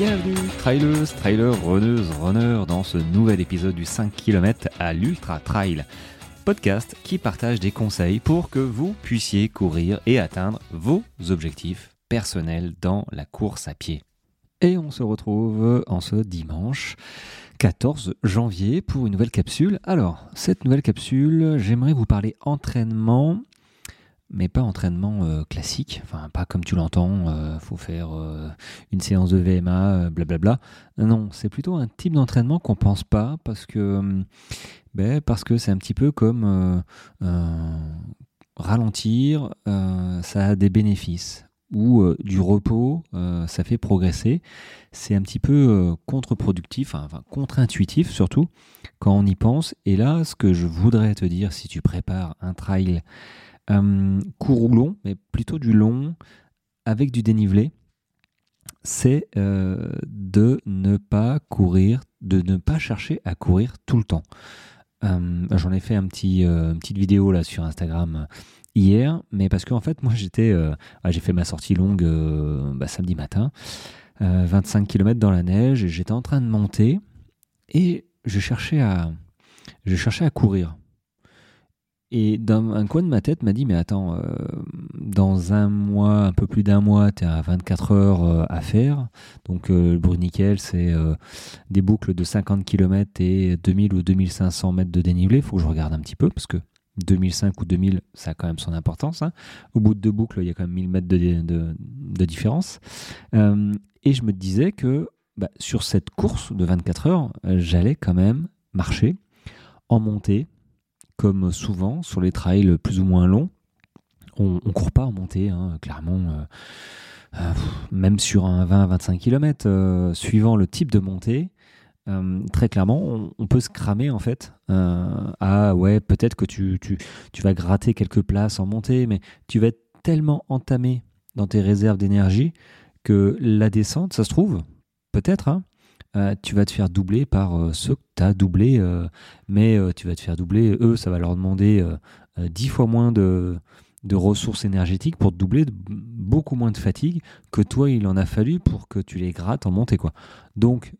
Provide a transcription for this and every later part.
Bienvenue, trailers, trailers, runneuses, runners, dans ce nouvel épisode du 5 km à l'Ultra Trail. Podcast qui partage des conseils pour que vous puissiez courir et atteindre vos objectifs personnels dans la course à pied. Et on se retrouve en ce dimanche 14 janvier pour une nouvelle capsule. Alors, cette nouvelle capsule, j'aimerais vous parler entraînement mais pas entraînement euh, classique, enfin pas comme tu l'entends, euh, faut faire euh, une séance de VMA, blablabla. Non, c'est plutôt un type d'entraînement qu'on pense pas parce que ben, parce que c'est un petit peu comme ralentir, ça a des bénéfices ou du repos, ça fait progresser. C'est un petit peu contre-productif, enfin contre-intuitif surtout quand on y pense. Et là, ce que je voudrais te dire si tu prépares un trail euh, court ou long, mais plutôt du long avec du dénivelé, c'est euh, de ne pas courir, de ne pas chercher à courir tout le temps. Euh, j'en ai fait petit, une petite vidéo là sur Instagram hier, mais parce qu'en fait, moi j'étais, ah, j'ai fait ma sortie longue bah, samedi matin, 25 km dans la neige, j'étais en train de monter et je cherchais à courir. Et dans un coin de ma tête m'a dit, mais attends, euh, dans un mois, un peu plus d'un mois, tu à 24 heures euh, à faire. Donc euh, le Bruniquel, c'est des boucles de 50 km et 2000 ou 2500 mètres de dénivelé. Il faut que je regarde un petit peu, parce que 2005 ou 2000, ça a quand même son importance. Hein. Au bout de deux boucles, il y a quand même 1000 mètres de, de, différence. et je me disais que bah, sur cette course de 24 heures, j'allais quand même marcher en montée comme souvent sur les trails plus ou moins longs, on ne court pas en montée, hein, clairement. Euh, euh, même sur un 20-25 km, euh, suivant le type de montée, très clairement, on, peut se cramer en fait. ah ouais, peut-être que tu, tu, tu, vas gratter quelques places en montée, mais tu vas être tellement entamé dans tes réserves d'énergie que la descente, ça se trouve, peut-être, hein, euh, tu vas te faire doubler par euh, ceux que tu as doublés, euh, mais tu vas te faire doubler, eux, ça va leur demander dix fois moins de, ressources énergétiques pour doubler, beaucoup moins de fatigue que toi, il en a fallu pour que tu les grattes en montée. Quoi. Donc,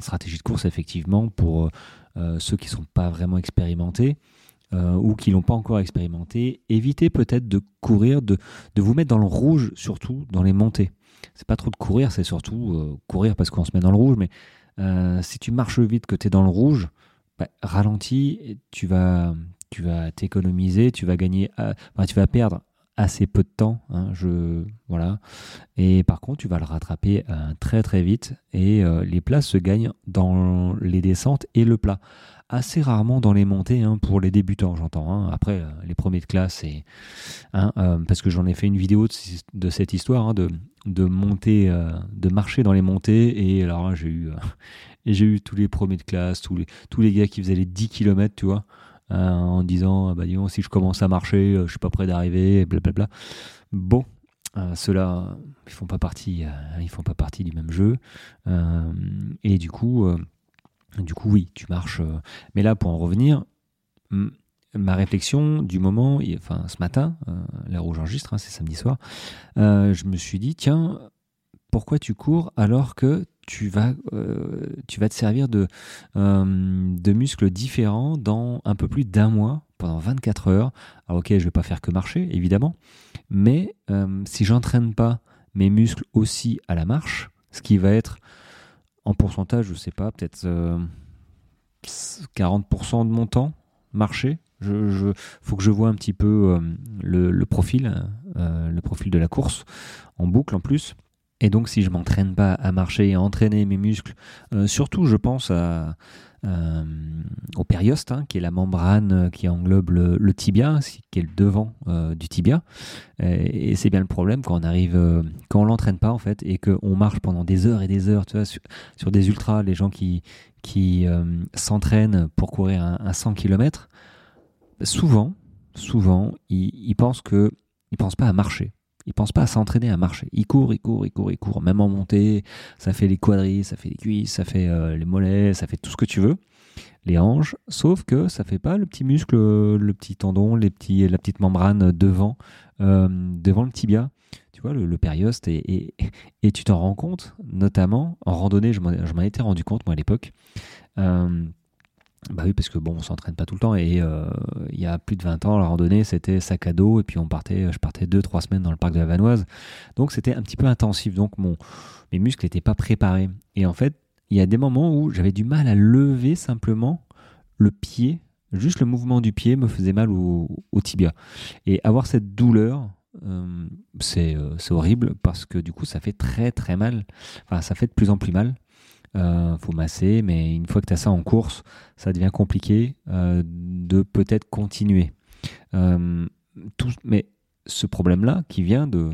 stratégie de course, effectivement, pour ceux qui ne sont pas vraiment expérimentés, ou qui l'ont pas encore expérimenté, évitez peut-être de courir, de, vous mettre dans le rouge, surtout dans les montées c'est pas trop de courir, c'est surtout euh, courir parce qu'on se met dans le rouge. Mais euh, si tu marches vite, que tu es dans le rouge, bah, ralentis, tu vas, tu vas t'économiser, tu vas gagner, euh, tu vas perdre assez peu de temps. Hein, je, voilà. Et par contre, tu vas le rattraper très très vite et les places se gagnent dans les descentes et le plat assez rarement dans les montées hein, pour les débutants, j'entends. Hein. Après, euh, les premiers de classe, hein, euh, parce que j'en ai fait une vidéo de, cette histoire de, de monter, euh, de marcher dans les montées. Et alors j'ai eu, eu tous les premiers de classe, tous les, gars qui faisaient les 10 km, tu vois, en disant, bah disons, si je commence à marcher, je suis pas prêt d'arriver, blablabla. Bon, ceux-là, ils font pas partie, ils font pas partie du même jeu. et du coup du coup, oui, tu marches. Euh, mais là, pour en revenir, ma réflexion du moment, enfin ce matin, euh, l'heure où j'enregistre, hein, c'est samedi soir, euh, je me suis dit, tiens, pourquoi tu cours alors que tu vas, tu vas te servir de, de muscles différents dans un peu plus d'un mois, pendant 24 heures? Alors ok, je vais pas faire que marcher, évidemment, mais si j'entraîne pas mes muscles aussi à la marche, ce qui va être en pourcentage, je sais pas, peut-être 40% euh, de mon temps marché. Je, faut que je vois un petit peu euh, le, profil, euh, le profil de la course en boucle en plus. Et donc, si je m'entraîne pas à marcher et à entraîner mes muscles, surtout, je pense à, euh, au périoste, hein, qui est la membrane qui englobe le, tibia, qui est le devant euh, du tibia. Et, c'est bien le problème quand on arrive, euh, quand on l'entraîne pas en fait, et qu'on marche pendant des heures et des heures, tu vois, sur, des ultras, les gens qui, qui s'entraînent pour courir un, 100 km, souvent, souvent, ils, ils pensent que, ils pensent pas à marcher. Il pense pas à s'entraîner à marcher. Il court, il court, il court, il court. Même en montée, ça fait les quadris, ça fait les cuisses, ça fait euh, les mollets, ça fait tout ce que tu veux. Les hanches, sauf que ça fait pas le petit muscle, le petit tendon, les petits, la petite membrane devant, euh, devant le tibia. tu vois, le, périoste, et, tu t'en rends compte, notamment en randonnée, je m'en étais rendu compte, moi, à l'époque. Euh, bah oui, parce que bon, on s'entraîne pas tout le temps, et euh, il y a plus de 20 ans, la randonnée, c'était sac à dos, et puis on partait, je partais 2-3 semaines dans le parc de la Vanoise, donc c'était un petit peu intensif, donc mon, mes muscles n'étaient pas préparés. Et en fait, il y a des moments où j'avais du mal à lever simplement le pied, juste le mouvement du pied me faisait mal au, tibia. Et avoir cette douleur, euh, euh, c'est horrible parce que du coup ça fait très très mal. Enfin, ça fait de plus en plus mal. Euh, faut masser, mais une fois que tu as ça en course, ça devient compliqué de peut-être continuer. tout, mais ce problème-là qui vient de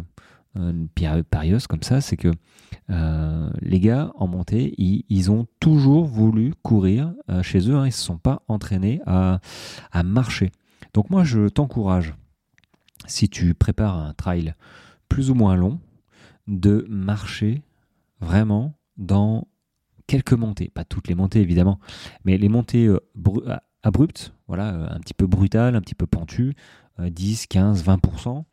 une période comme ça, c'est que les gars en montée, ils, ont toujours voulu courir chez eux, hein, ils ne se sont pas entraînés à, à marcher. Donc moi, je t'encourage si tu prépares un trail plus ou moins long, de marcher vraiment dans quelques montées, pas toutes les montées évidemment, mais les montées euh, abruptes, voilà, euh, un petit peu brutales, un petit peu pentues, 10, 15, 20%,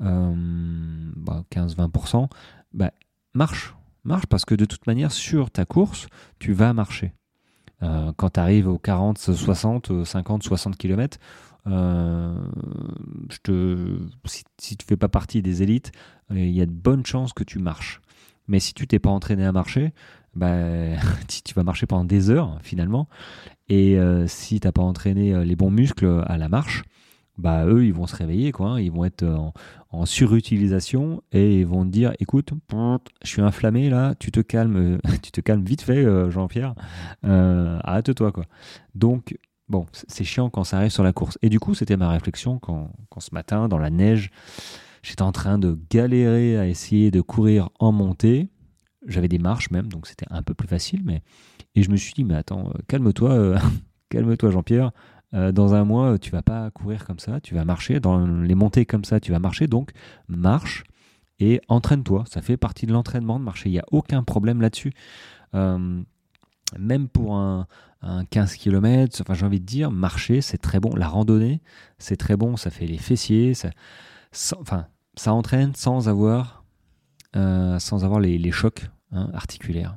15-20%, marche, marche parce que de toute manière sur ta course, tu vas marcher. Euh, quand tu arrives aux 40, 60, 50, 60 km, euh, si, tu fais pas partie des élites, euh, il y a de bonnes chances que tu marches. Mais si tu t'es pas entraîné à marcher, bah, tu vas marcher pendant des heures finalement. Et euh, si tu n'as pas entraîné les bons muscles à la marche, bah eux ils vont se réveiller quoi, hein. ils vont être en, surutilisation et ils vont te dire écoute, je suis inflammé là, tu te calmes, tu te calmes vite fait Jean-Pierre, arrête-toi quoi. Donc Bon, c'est chiant quand ça arrive sur la course. Et du coup, c'était ma réflexion quand, ce matin, dans la neige, j'étais en train de galérer à essayer de courir en montée. J'avais des marches même, donc c'était un peu plus facile. Mais... Et je me suis dit, mais attends, euh, calme-toi, euh, calme-toi Jean-Pierre. Euh, dans un mois, tu vas pas courir comme ça, tu vas marcher. Dans les montées comme ça, tu vas marcher. Donc, marche et entraîne-toi. Ça fait partie de l'entraînement de marcher. Il n'y a aucun problème là-dessus. même pour un, un 15 km, enfin j'ai envie de dire, marcher c'est très bon, la randonnée c'est très bon, ça fait les fessiers, ça, enfin ça entraîne sans avoir, sans avoir les, chocs hein, articulaires.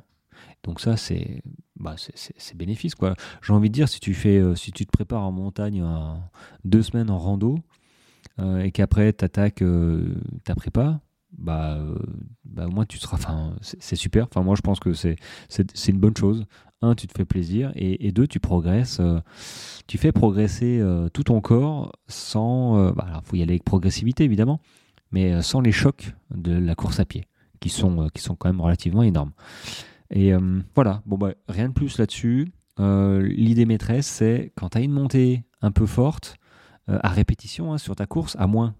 Donc ça c'est bah, c'est bénéfice. J'ai envie de dire si tu fais, euh, si tu te prépares en montagne deux semaines en rando euh, et qu'après tu attaques ta prépa, bah, bah au moins tu seras, enfin c'est super. Enfin moi je pense que c'est une bonne chose un, tu te fais plaisir, et, deux, tu progresses, euh, tu fais progresser euh, tout ton corps sans, il euh, bah, faut y aller avec progressivité évidemment, mais sans les chocs de la course à pied, qui sont, qui sont quand même relativement énormes. Et voilà, bon bah, rien de plus là-dessus. L'idée maîtresse, c'est quand tu as une montée un peu forte, à répétition hein, sur ta course, à moins,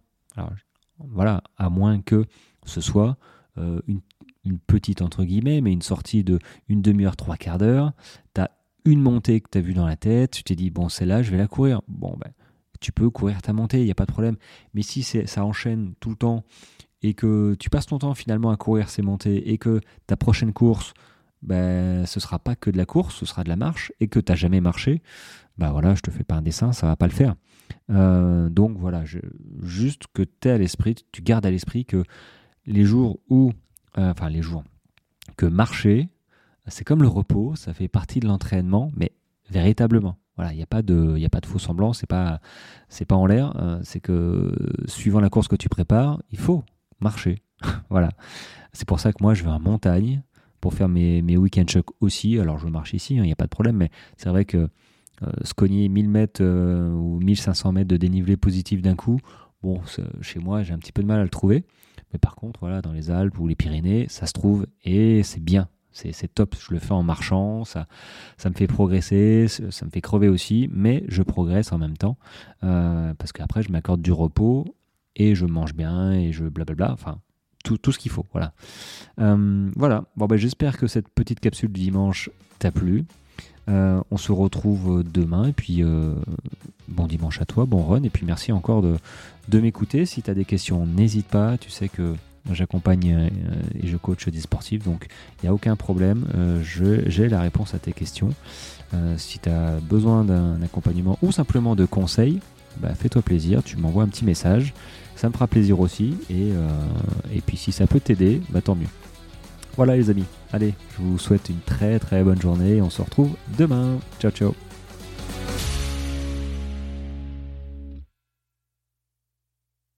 voilà, à moins que ce soit une une petite entre guillemets, mais une sortie de une demi-heure, trois quarts d'heure. Tu as une montée que tu as vue dans la tête, tu t'es dit, bon, celle-là, je vais la courir. Bon, ben, tu peux courir ta montée, il n'y a pas de problème. Mais si ça enchaîne tout le temps et que tu passes ton temps finalement à courir ces montées et que ta prochaine course, ben, ce sera pas que de la course, ce sera de la marche et que tu n'as jamais marché, ben voilà, je te fais pas un dessin, ça va pas le faire. Euh, donc voilà, juste que tu à l'esprit, tu gardes à l'esprit que les jours où euh, enfin les jours, que marcher, c'est comme le repos, ça fait partie de l'entraînement, mais véritablement. Voilà, il n'y a pas de, il a pas de faux semblant, c'est pas, c'est pas en l'air. Euh, c'est que suivant la course que tu prépares, il faut marcher. voilà. C'est pour ça que moi je vais en montagne pour faire mes, week-end shocks aussi. Alors je marche ici, il hein, n'y a pas de problème, mais c'est vrai que euh, se cogner 1000 mètres ou 1500 mètres de dénivelé positif d'un coup, bon, chez moi j'ai un petit peu de mal à le trouver. Mais par contre, voilà, dans les Alpes ou les Pyrénées, ça se trouve et c'est bien. C'est top, je le fais en marchant, ça, ça me fait progresser, ça me fait crever aussi, mais je progresse en même temps, euh, parce qu'après je m'accorde du repos et je mange bien et je blablabla, enfin tout, ce qu'il faut. Voilà. Euh, voilà. Bon, ben, j'espère que cette petite capsule du dimanche t'a plu. Euh, on se retrouve demain et puis bon dimanche à toi, bon run et puis merci encore de, m'écouter. Si tu as des questions, n'hésite pas. Tu sais que j'accompagne euh, et je coach des sportifs, donc il n'y a aucun problème. Euh, j'ai la réponse à tes questions. Euh, si tu as besoin d'un accompagnement ou simplement de conseils, bah, fais-toi plaisir, tu m'envoies un petit message. Ça me fera plaisir aussi. Et, et puis si ça peut t'aider, bah, tant mieux. Voilà les amis. Allez, je vous souhaite une très très bonne journée. On se retrouve demain. Ciao ciao.